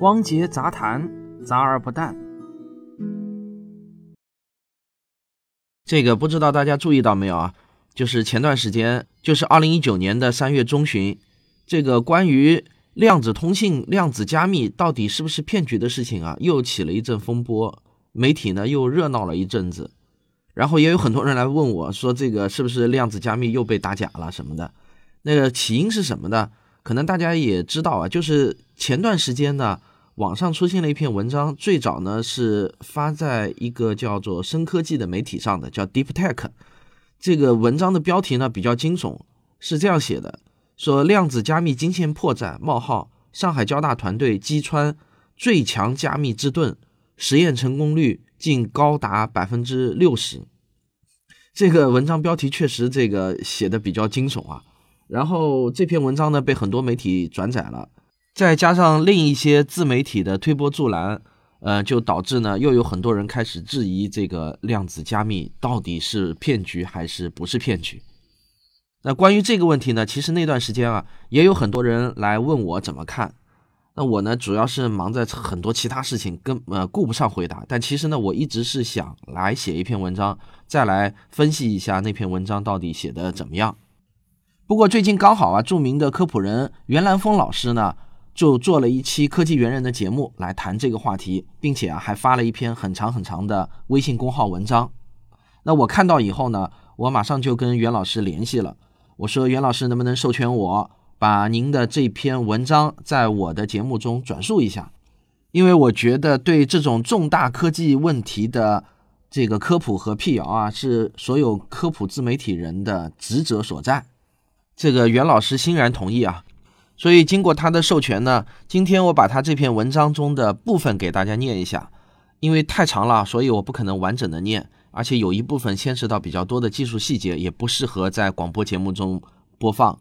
汪杰杂谈，杂而不淡。这个不知道大家注意到没有啊？就是前段时间，就是二零一九年的三月中旬，这个关于量子通信、量子加密到底是不是骗局的事情啊，又起了一阵风波，媒体呢又热闹了一阵子。然后也有很多人来问我说，这个是不是量子加密又被打假了什么的？那个起因是什么的？可能大家也知道啊，就是前段时间呢，网上出现了一篇文章，最早呢是发在一个叫做深科技的媒体上的，叫 Deep Tech。这个文章的标题呢比较惊悚，是这样写的：说量子加密惊现破绽，冒号上海交大团队击穿最强加密之盾，实验成功率竟高达百分之六十。这个文章标题确实这个写的比较惊悚啊。然后这篇文章呢被很多媒体转载了，再加上另一些自媒体的推波助澜，呃，就导致呢又有很多人开始质疑这个量子加密到底是骗局还是不是骗局。那关于这个问题呢，其实那段时间啊也有很多人来问我怎么看。那我呢主要是忙在很多其他事情，跟呃顾不上回答。但其实呢我一直是想来写一篇文章，再来分析一下那篇文章到底写的怎么样。不过最近刚好啊，著名的科普人袁兰峰老师呢，就做了一期科技猿人的节目来谈这个话题，并且啊还发了一篇很长很长的微信公号文章。那我看到以后呢，我马上就跟袁老师联系了，我说袁老师能不能授权我把您的这篇文章在我的节目中转述一下？因为我觉得对这种重大科技问题的这个科普和辟谣啊，是所有科普自媒体人的职责所在。这个袁老师欣然同意啊，所以经过他的授权呢，今天我把他这篇文章中的部分给大家念一下，因为太长了，所以我不可能完整的念，而且有一部分牵涉到比较多的技术细节，也不适合在广播节目中播放。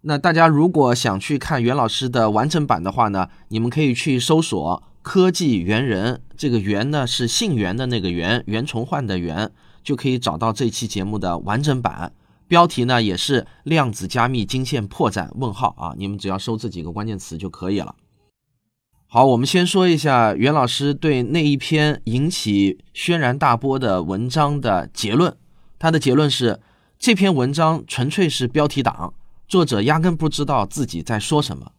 那大家如果想去看袁老师的完整版的话呢，你们可以去搜索“科技猿人”，这个“猿”呢是姓袁的那个“袁”，袁崇焕的“袁”，就可以找到这期节目的完整版。标题呢也是量子加密惊现破绽？问号啊！你们只要搜这几个关键词就可以了。好，我们先说一下袁老师对那一篇引起轩然大波的文章的结论。他的结论是：这篇文章纯粹是标题党，作者压根不知道自己在说什么。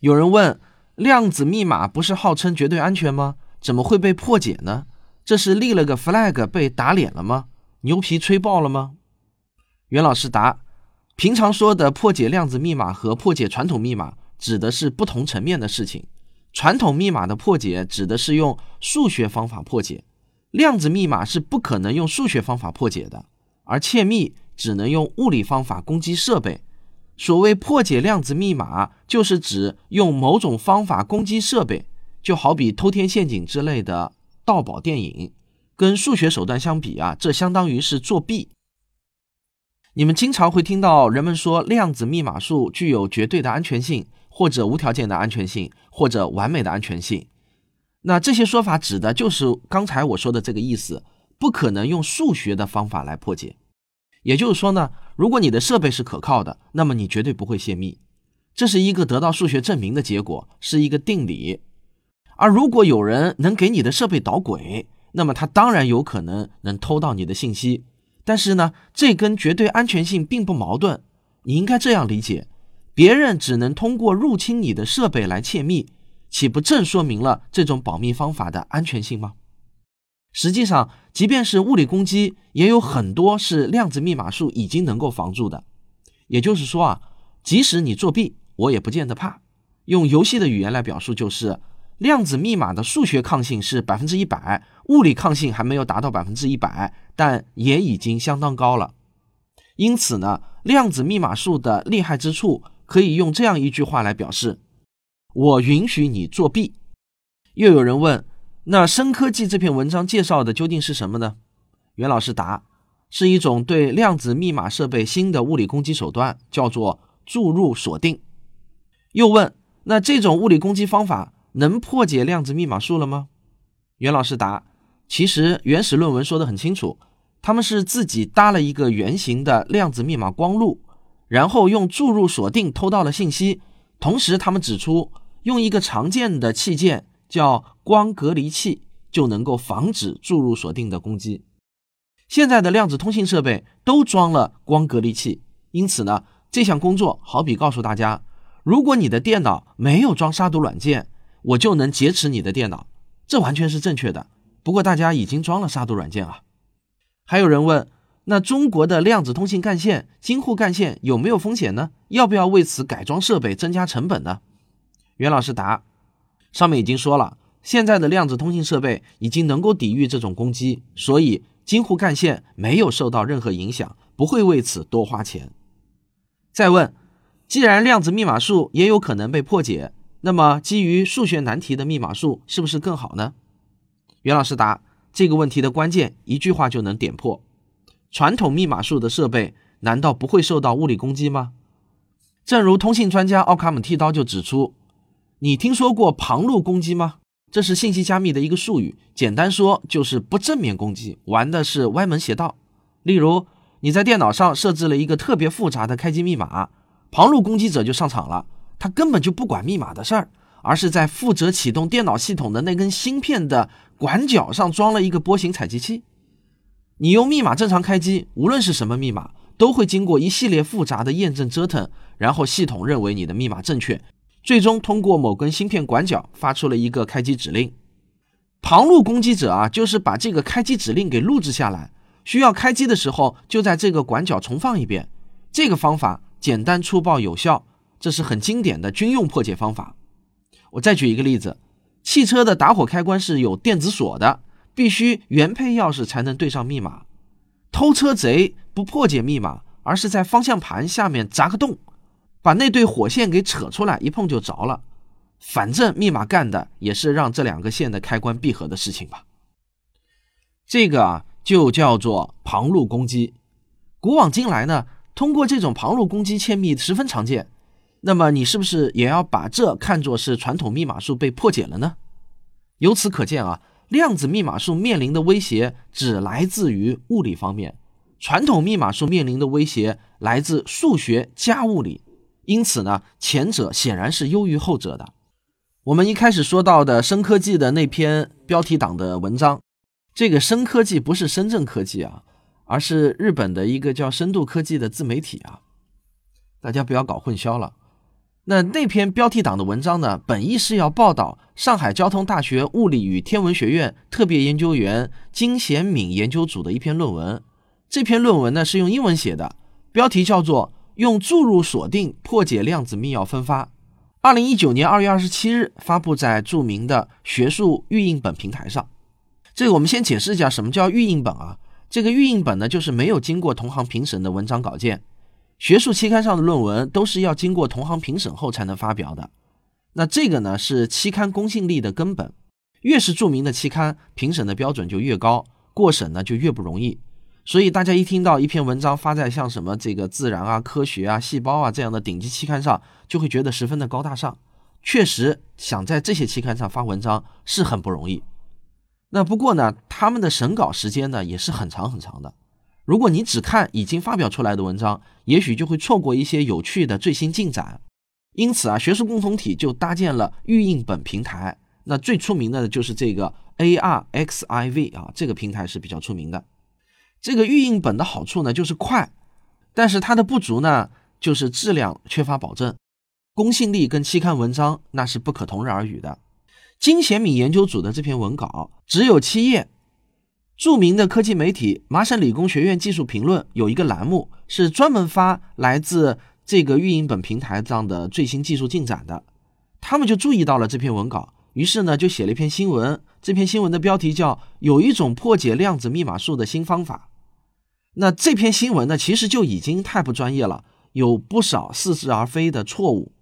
有人问：量子密码不是号称绝对安全吗？怎么会被破解呢？这是立了个 flag 被打脸了吗？牛皮吹爆了吗？袁老师答：平常说的破解量子密码和破解传统密码指的是不同层面的事情。传统密码的破解指的是用数学方法破解，量子密码是不可能用数学方法破解的，而窃密只能用物理方法攻击设备。所谓破解量子密码，就是指用某种方法攻击设备，就好比偷天陷阱之类的盗宝电影。跟数学手段相比啊，这相当于是作弊。你们经常会听到人们说量子密码术具有绝对的安全性，或者无条件的安全性，或者完美的安全性。那这些说法指的就是刚才我说的这个意思，不可能用数学的方法来破解。也就是说呢，如果你的设备是可靠的，那么你绝对不会泄密，这是一个得到数学证明的结果，是一个定理。而如果有人能给你的设备捣鬼，那么他当然有可能能偷到你的信息。但是呢，这跟绝对安全性并不矛盾。你应该这样理解：别人只能通过入侵你的设备来窃密，岂不正说明了这种保密方法的安全性吗？实际上，即便是物理攻击，也有很多是量子密码术已经能够防住的。也就是说啊，即使你作弊，我也不见得怕。用游戏的语言来表述，就是量子密码的数学抗性是百分之一百。物理抗性还没有达到百分之一百，但也已经相当高了。因此呢，量子密码术的厉害之处可以用这样一句话来表示：我允许你作弊。又有人问，那深科技这篇文章介绍的究竟是什么呢？袁老师答：是一种对量子密码设备新的物理攻击手段，叫做注入锁定。又问，那这种物理攻击方法能破解量子密码术了吗？袁老师答。其实原始论文说的很清楚，他们是自己搭了一个圆形的量子密码光路，然后用注入锁定偷到了信息。同时，他们指出用一个常见的器件叫光隔离器，就能够防止注入锁定的攻击。现在的量子通信设备都装了光隔离器，因此呢，这项工作好比告诉大家：如果你的电脑没有装杀毒软件，我就能劫持你的电脑。这完全是正确的。不过大家已经装了杀毒软件啊。还有人问：那中国的量子通信干线、京沪干线有没有风险呢？要不要为此改装设备、增加成本呢？袁老师答：上面已经说了，现在的量子通信设备已经能够抵御这种攻击，所以。京沪干线没有受到任何影响，不会为此多花钱。再问，既然量子密码术也有可能被破解，那么基于数学难题的密码术是不是更好呢？袁老师答：这个问题的关键一句话就能点破。传统密码术的设备难道不会受到物理攻击吗？正如通信专家奥卡姆剃刀就指出：你听说过旁路攻击吗？这是信息加密的一个术语，简单说就是不正面攻击，玩的是歪门邪道。例如，你在电脑上设置了一个特别复杂的开机密码，旁路攻击者就上场了，他根本就不管密码的事儿，而是在负责启动电脑系统的那根芯片的管角上装了一个波形采集器。你用密码正常开机，无论是什么密码，都会经过一系列复杂的验证折腾，然后系统认为你的密码正确。最终通过某根芯片管角发出了一个开机指令，旁路攻击者啊，就是把这个开机指令给录制下来，需要开机的时候就在这个管角重放一遍。这个方法简单粗暴有效，这是很经典的军用破解方法。我再举一个例子，汽车的打火开关是有电子锁的，必须原配钥匙才能对上密码。偷车贼不破解密码，而是在方向盘下面砸个洞。把那对火线给扯出来，一碰就着了。反正密码干的也是让这两个线的开关闭合的事情吧。这个啊，就叫做旁路攻击。古往今来呢，通过这种旁路攻击窃密十分常见。那么你是不是也要把这看作是传统密码术被破解了呢？由此可见啊，量子密码术面临的威胁只来自于物理方面，传统密码术面临的威胁来自数学加物理。因此呢，前者显然是优于后者的。我们一开始说到的深科技的那篇标题党的文章，这个深科技不是深圳科技啊，而是日本的一个叫深度科技的自媒体啊，大家不要搞混淆了。那那篇标题党的文章呢，本意是要报道上海交通大学物理与天文学院特别研究员金贤敏研究组的一篇论文。这篇论文呢是用英文写的，标题叫做。用注入锁定破解量子密钥分发，二零一九年二月二十七日发布在著名的学术预印本平台上。这个我们先解释一下什么叫预印本啊？这个预印本呢，就是没有经过同行评审的文章稿件。学术期刊上的论文都是要经过同行评审后才能发表的。那这个呢，是期刊公信力的根本。越是著名的期刊，评审的标准就越高，过审呢就越不容易。所以大家一听到一篇文章发在像什么这个自然啊、科学啊、细胞啊这样的顶级期刊上，就会觉得十分的高大上。确实，想在这些期刊上发文章是很不容易。那不过呢，他们的审稿时间呢也是很长很长的。如果你只看已经发表出来的文章，也许就会错过一些有趣的最新进展。因此啊，学术共同体就搭建了预印本平台。那最出名的就是这个 ARXIV 啊，这个平台是比较出名的。这个预印本的好处呢，就是快，但是它的不足呢，就是质量缺乏保证，公信力跟期刊文章那是不可同日而语的。金贤敏研究组的这篇文稿只有七页，著名的科技媒体麻省理工学院技术评论有一个栏目是专门发来自这个运营本平台上的最新技术进展的，他们就注意到了这篇文稿，于是呢就写了一篇新闻，这篇新闻的标题叫“有一种破解量子密码术的新方法”。那这篇新闻呢，其实就已经太不专业了，有不少似是而非的错误。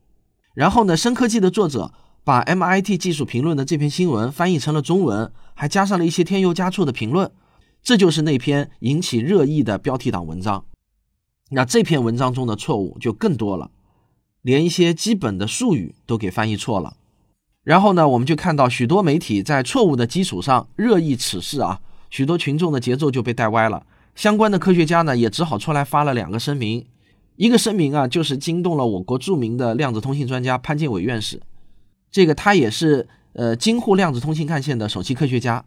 然后呢，深科技的作者把 MIT 技术评论的这篇新闻翻译成了中文，还加上了一些添油加醋的评论，这就是那篇引起热议的标题党文章。那这篇文章中的错误就更多了，连一些基本的术语都给翻译错了。然后呢，我们就看到许多媒体在错误的基础上热议此事啊，许多群众的节奏就被带歪了。相关的科学家呢，也只好出来发了两个声明。一个声明啊，就是惊动了我国著名的量子通信专家潘建伟院士。这个他也是呃京沪量子通信干线的首席科学家。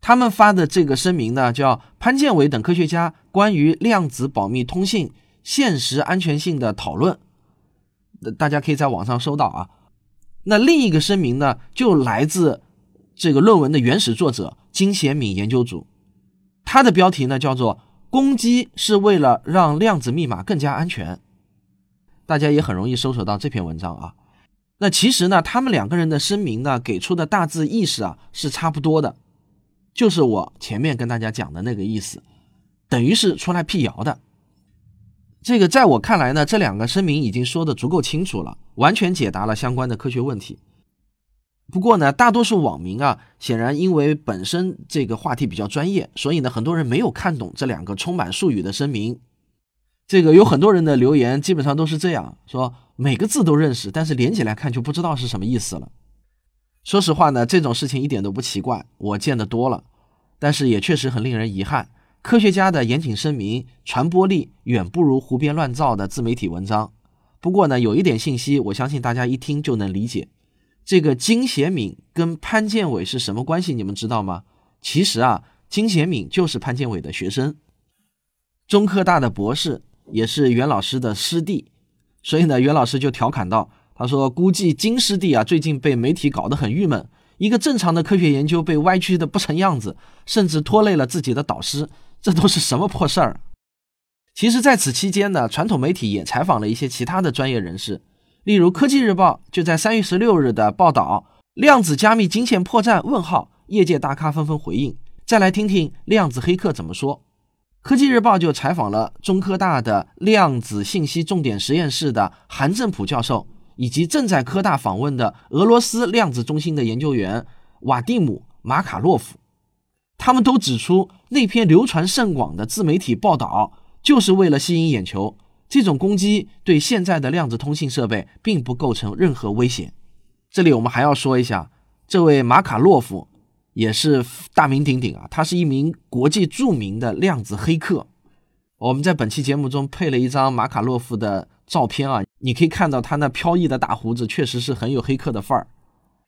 他们发的这个声明呢，叫潘建伟等科学家关于量子保密通信现实安全性的讨论，大家可以在网上搜到啊。那另一个声明呢，就来自这个论文的原始作者金贤敏研究组，他的标题呢叫做“攻击是为了让量子密码更加安全”。大家也很容易搜索到这篇文章啊。那其实呢，他们两个人的声明呢，给出的大致意思啊是差不多的。就是我前面跟大家讲的那个意思，等于是出来辟谣的。这个在我看来呢，这两个声明已经说的足够清楚了，完全解答了相关的科学问题。不过呢，大多数网民啊，显然因为本身这个话题比较专业，所以呢，很多人没有看懂这两个充满术语的声明。这个有很多人的留言基本上都是这样说，每个字都认识，但是连起来看就不知道是什么意思了。说实话呢，这种事情一点都不奇怪，我见得多了。但是也确实很令人遗憾，科学家的严谨声明传播力远不如胡编乱造的自媒体文章。不过呢，有一点信息，我相信大家一听就能理解。这个金贤敏跟潘建伟是什么关系？你们知道吗？其实啊，金贤敏就是潘建伟的学生，中科大的博士，也是袁老师的师弟。所以呢，袁老师就调侃道。他说：“估计金师弟啊，最近被媒体搞得很郁闷。一个正常的科学研究被歪曲的不成样子，甚至拖累了自己的导师，这都是什么破事儿？”其实，在此期间呢，传统媒体也采访了一些其他的专业人士，例如《科技日报》就在三月十六日的报道：“量子加密惊现破绽？”问号，业界大咖纷纷回应。再来听听量子黑客怎么说，《科技日报》就采访了中科大的量子信息重点实验室的韩正普教授。以及正在科大访问的俄罗斯量子中心的研究员瓦蒂姆·马卡洛夫，他们都指出，那篇流传甚广的自媒体报道就是为了吸引眼球。这种攻击对现在的量子通信设备并不构成任何威胁。这里我们还要说一下，这位马卡洛夫也是大名鼎鼎啊，他是一名国际著名的量子黑客。我们在本期节目中配了一张马卡洛夫的。照片啊，你可以看到他那飘逸的大胡子，确实是很有黑客的范儿。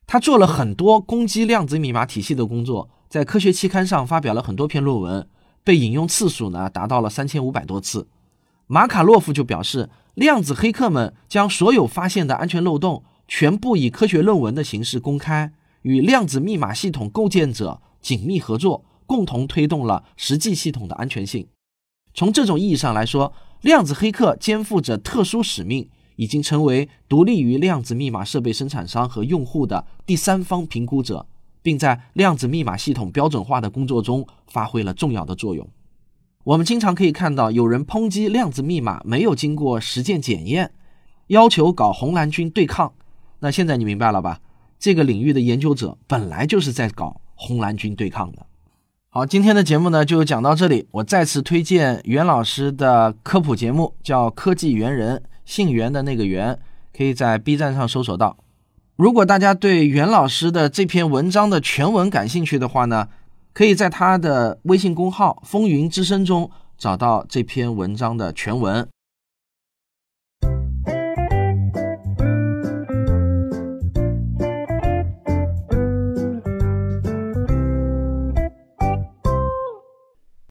他做了很多攻击量子密码体系的工作，在科学期刊上发表了很多篇论文，被引用次数呢达到了三千五百多次。马卡洛夫就表示，量子黑客们将所有发现的安全漏洞全部以科学论文的形式公开，与量子密码系统构建者紧密合作，共同推动了实际系统的安全性。从这种意义上来说，量子黑客肩负着特殊使命，已经成为独立于量子密码设备生产商和用户的第三方评估者，并在量子密码系统标准化的工作中发挥了重要的作用。我们经常可以看到有人抨击量子密码没有经过实践检验，要求搞红蓝军对抗。那现在你明白了吧？这个领域的研究者本来就是在搞红蓝军对抗的。好，今天的节目呢就讲到这里。我再次推荐袁老师的科普节目，叫《科技猿人》，姓袁的那个袁，可以在 B 站上搜索到。如果大家对袁老师的这篇文章的全文感兴趣的话呢，可以在他的微信公号“风云之声”中找到这篇文章的全文。